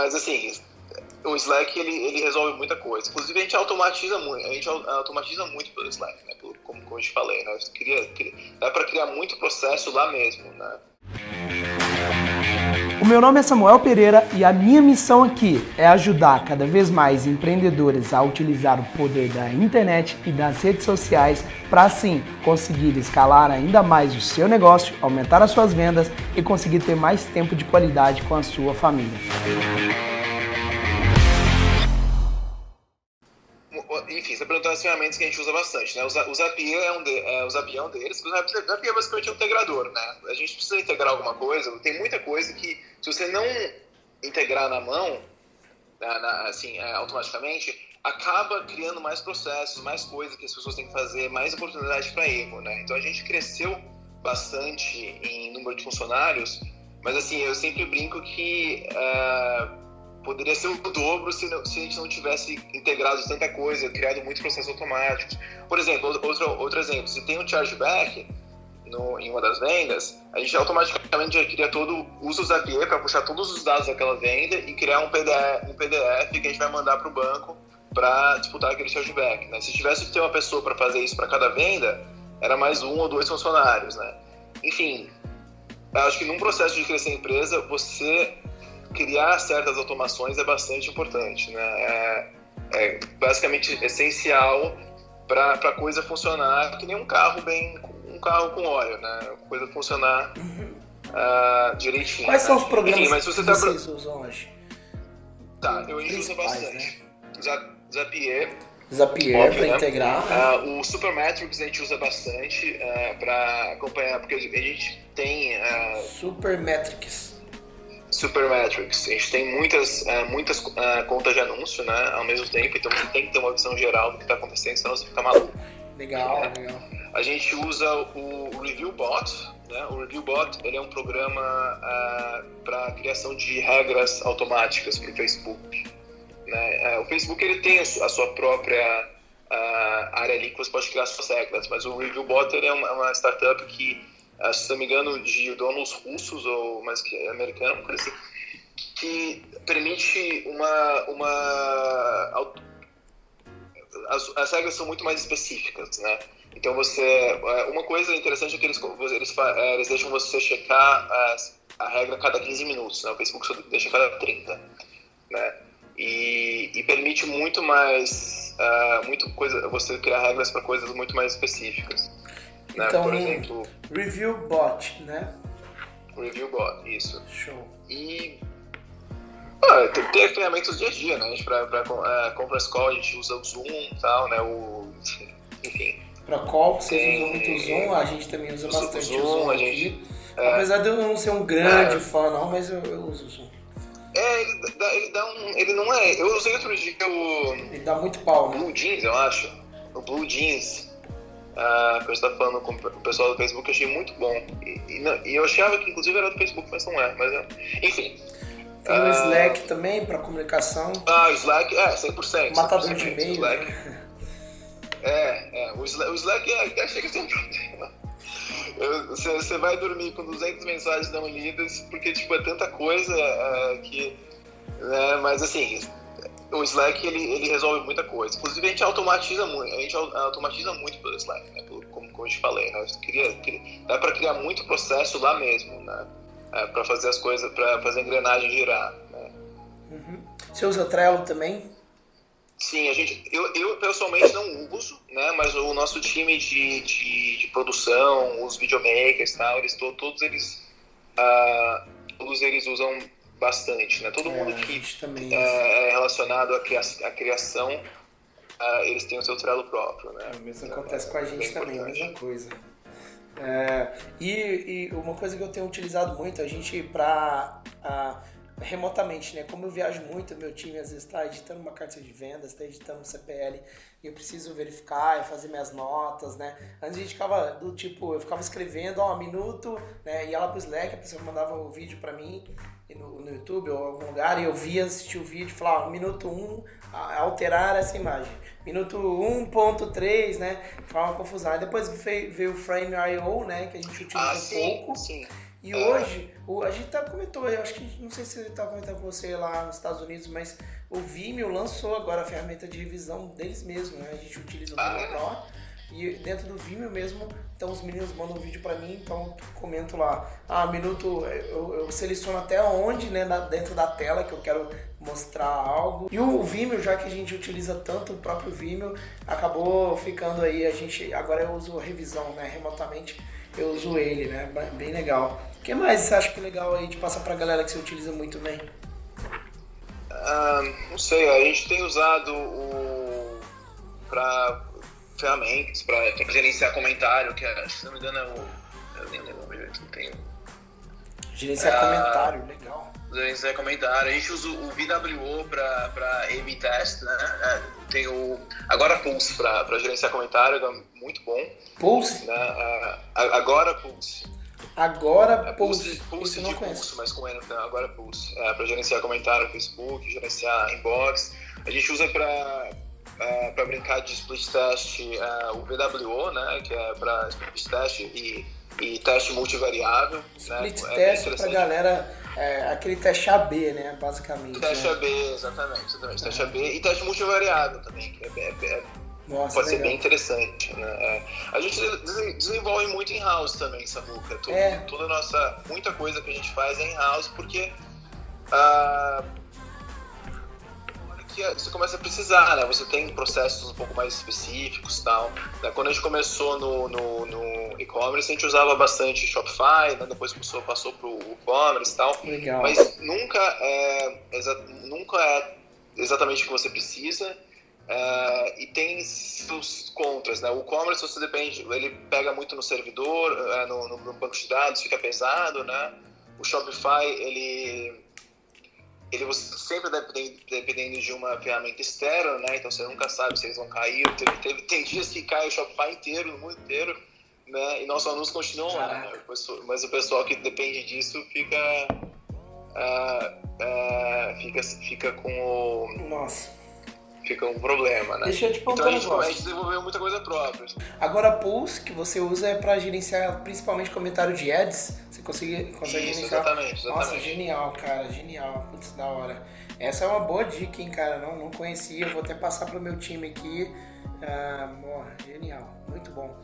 mas assim, o Slack ele, ele resolve muita coisa. Inclusive a gente automatiza muito, a gente automatiza muito pelo Slack, né? Pelo, como, como eu te falei, né? Queria, dá para criar muito processo lá mesmo, né? Meu nome é Samuel Pereira e a minha missão aqui é ajudar cada vez mais empreendedores a utilizar o poder da internet e das redes sociais para assim conseguir escalar ainda mais o seu negócio, aumentar as suas vendas e conseguir ter mais tempo de qualidade com a sua família. Perguntou as ferramentas que a gente usa bastante, né? O Zapier é um, de, é, o Zapier é um deles. O Zapier é basicamente um integrador, né? A gente precisa integrar alguma coisa. Tem muita coisa que, se você não integrar na mão, na, na, assim, é, automaticamente, acaba criando mais processos, mais coisas que as pessoas têm que fazer, mais oportunidade para erro, né? Então a gente cresceu bastante em número de funcionários, mas assim, eu sempre brinco que uh, poderia ser o dobro se, não, se a gente não tivesse integrado tanta coisa, criado muitos processos automáticos. Por exemplo, outro, outro exemplo, se tem um chargeback no, em uma das vendas, a gente automaticamente já cria todo, o Zapier para puxar todos os dados daquela venda e criar um PDF, um PDF que a gente vai mandar para o banco para disputar aquele chargeback. Né? Se tivesse que ter uma pessoa para fazer isso para cada venda, era mais um ou dois funcionários. Né? Enfim, acho que num processo de crescer a empresa, você criar certas automações é bastante importante, né? É, é basicamente essencial para a coisa funcionar que nem um carro bem um carro com óleo, né? A coisa funcionar uh, direitinho. Quais né? são os programas Enfim, mas você que tá... vocês usam hoje? Tá, eu uso bastante. Né? Zapier. Zapier para né? integrar. Uh, o Supermetrics a gente usa bastante uh, ah, para acompanhar, porque a gente tem. Uh, Supermetrics. Supermetrics. A gente tem muitas, uh, muitas uh, contas de anúncio, né, ao mesmo tempo, então você tem que ter uma visão geral do que está acontecendo, senão você fica maluco. Legal, né? legal. A gente usa o ReviewBot, né? O ReviewBot ele é um programa uh, ah, para criação de regras automáticas para o Facebook. Né? o Facebook ele tem a sua própria área ali que você pode criar suas regras, mas o ReviewBot ele é uma, uma startup que se não me engano, de donos russos ou mais que americano, assim, que permite uma, uma as, as, regras são muito mais específicas, né? Então você, é, uma coisa interessante é que eles eles, é, eles deixam você checar a, a regra a cada 15 minutos, né? O Facebook só deixa a cada 30, né? E, e permite muito mais, uh, muito coisa, você criar regras para coisas muito mais específicas. Né? Então, Por exemplo, Review Bot, né? Review Bot, isso. Show. E ah, tem, tem ferramentas do dia a dia, né? A gente pra, pra é, conference call a gente usa o Zoom e tal, né? O, enfim. Pra call, vocês tem, usam muito o Zoom, a gente também usa bastante o Zoom, o Zoom a gente, é, Apesar de eu não ser um grande é, fã, não, mas eu, eu uso o Zoom. É, ele dá, ele dá um. Ele não é. Eu usei outro dia o. Ele dá muito pau, né? Blue Jeans, eu acho. O Blue Jeans uh, que eu estava falando com o pessoal do Facebook, eu achei muito bom. E, e, não, e, eu achava que inclusive era do Facebook, mas não é. Mas, enfim. Tem uh, o Slack também para comunicação. Ah, o Slack, é, 100%. Matador 100%, de e-mail. Slack. Né? É, é, o Slack, o Slack é, até chega a ser um problema. Você, você vai dormir com 200 mensagens não lidas, porque tipo, é tanta coisa uh, que. Né, mas assim, o Slack ele, ele resolve muita coisa. Inclusive a gente automatiza muito, a gente automatiza muito pelo Slack, né? Pelo, como, como eu te falei, né? Dá para criar muito processo lá mesmo, né? É, para fazer as coisas, para fazer a engrenagem girar. Né? Uhum. Você usa Trello também? Sim, a gente, eu, eu pessoalmente não uso, né? Mas o nosso time de, de, de produção, os videomakers, tal, eles todos eles, uh, todos eles usam bastante, né? Todo é, mundo que é, é relacionado à criação, à criação uh, eles têm o seu Trello próprio, né? É, o mesmo acontece é, com a gente também, a mesma coisa. É, e, e, uma coisa que eu tenho utilizado muito, a gente para remotamente, né? Como eu viajo muito, meu time às vezes está editando uma carta de vendas, está editando um CPL, e eu preciso verificar e fazer minhas notas, né? Antes a gente ficava do tipo, eu ficava escrevendo, ó, um minuto, né? Ia lá pro Slack, a pessoa mandava o vídeo para mim no, no, YouTube ou em algum lugar, e eu via, assistia o vídeo e falava, minuto 1, um, alterar essa imagem. Minuto 1.3, né? Ficava uma confusão. Aí depois veio o Frame.io, né? Que a gente utiliza ah, um sim, pouco. Sim E hoje, o, a gente tá comentou, eu acho que, não sei se ele tá comentando com você lá nos Estados Unidos, mas o Vimeo lançou agora a ferramenta de revisão deles mesmo, né? A gente utiliza o Vimeo Pro. E dentro do Vimeo mesmo, então os meninos mandam um vídeo para mim, então comento lá, ah, minuto, eu, eu seleciono até onde, né, dentro da tela que eu quero mostrar algo. E o Vimeo, já que a gente utiliza tanto o próprio Vimeo, acabou ficando aí, a gente, agora eu uso revisão, né, remotamente eu uso ele, né, bem legal. O que mais você acha que é legal aí de passar pra galera que você utiliza muito bem? Ah, não sei, a gente tem usado o para ferramentas para gerenciar comentário, que é, se não me engano é o. Eu nem lembro o jeito, não tenho. Gerenciar ah, comentário, legal. Gerenciar comentário. A gente usa o VWO para A-B test, né? É, tem o. Agora Pulse para gerenciar comentário, é muito bom. Pulse? Né? Agora Pulse. Agora é, Pulse. Pulse, pulse de Pulse, mas com N, agora Pulse. É, para gerenciar comentário no Facebook, gerenciar inbox. A gente usa para é, para brincar de split test é, o VWO, né, que é para split test e, e teste multivariável. Né, split né, test é para galera, é, aquele teste AB, né, basicamente. Teste né? AB, exatamente, exatamente. Teste AB e teste multivariável também, que é, é nossa, pode legal. ser bem interessante. Né? É. A gente desenvolve muito em house também, Samuca. Tudo, é. Toda nossa, muita coisa que a gente faz é em house porque uh, que você começa a precisar, né? Você tem processos um pouco mais específicos tal. Né? Quando a gente começou no, no, no e-commerce, a gente usava bastante Shopify, né? depois passou, passou para o e-commerce e tal. Legal. Mas nunca é, nunca é exatamente o que você precisa. É, e tem seus contras, né? O e-commerce você depende, ele pega muito no servidor, é, no, no banco de dados, fica pesado, né? O Shopify, ele ele sempre depende, dependendo de uma ferramenta externa, né? Então você nunca sabe se eles vão cair. Teve, teve, tem dias que cai o Shopify inteiro, no mundo inteiro, né? E nossos alunos continuam lá, né? Mas o pessoal que depende disso fica. Uh, uh, fica, fica com o. Nossa fica um problema, né? Deixa eu te então a gente, a gente desenvolveu muita coisa própria. Agora, Pulse, que você usa é para gerenciar principalmente comentário de ads. Você consegue, consegue Isso, gerenciar. Exatamente, exatamente. Nossa, genial, cara, genial. Putz, da hora. Essa é uma boa dica, hein, cara. Não, não conhecia, vou até passar pro meu time aqui. Ah, genial, muito bom.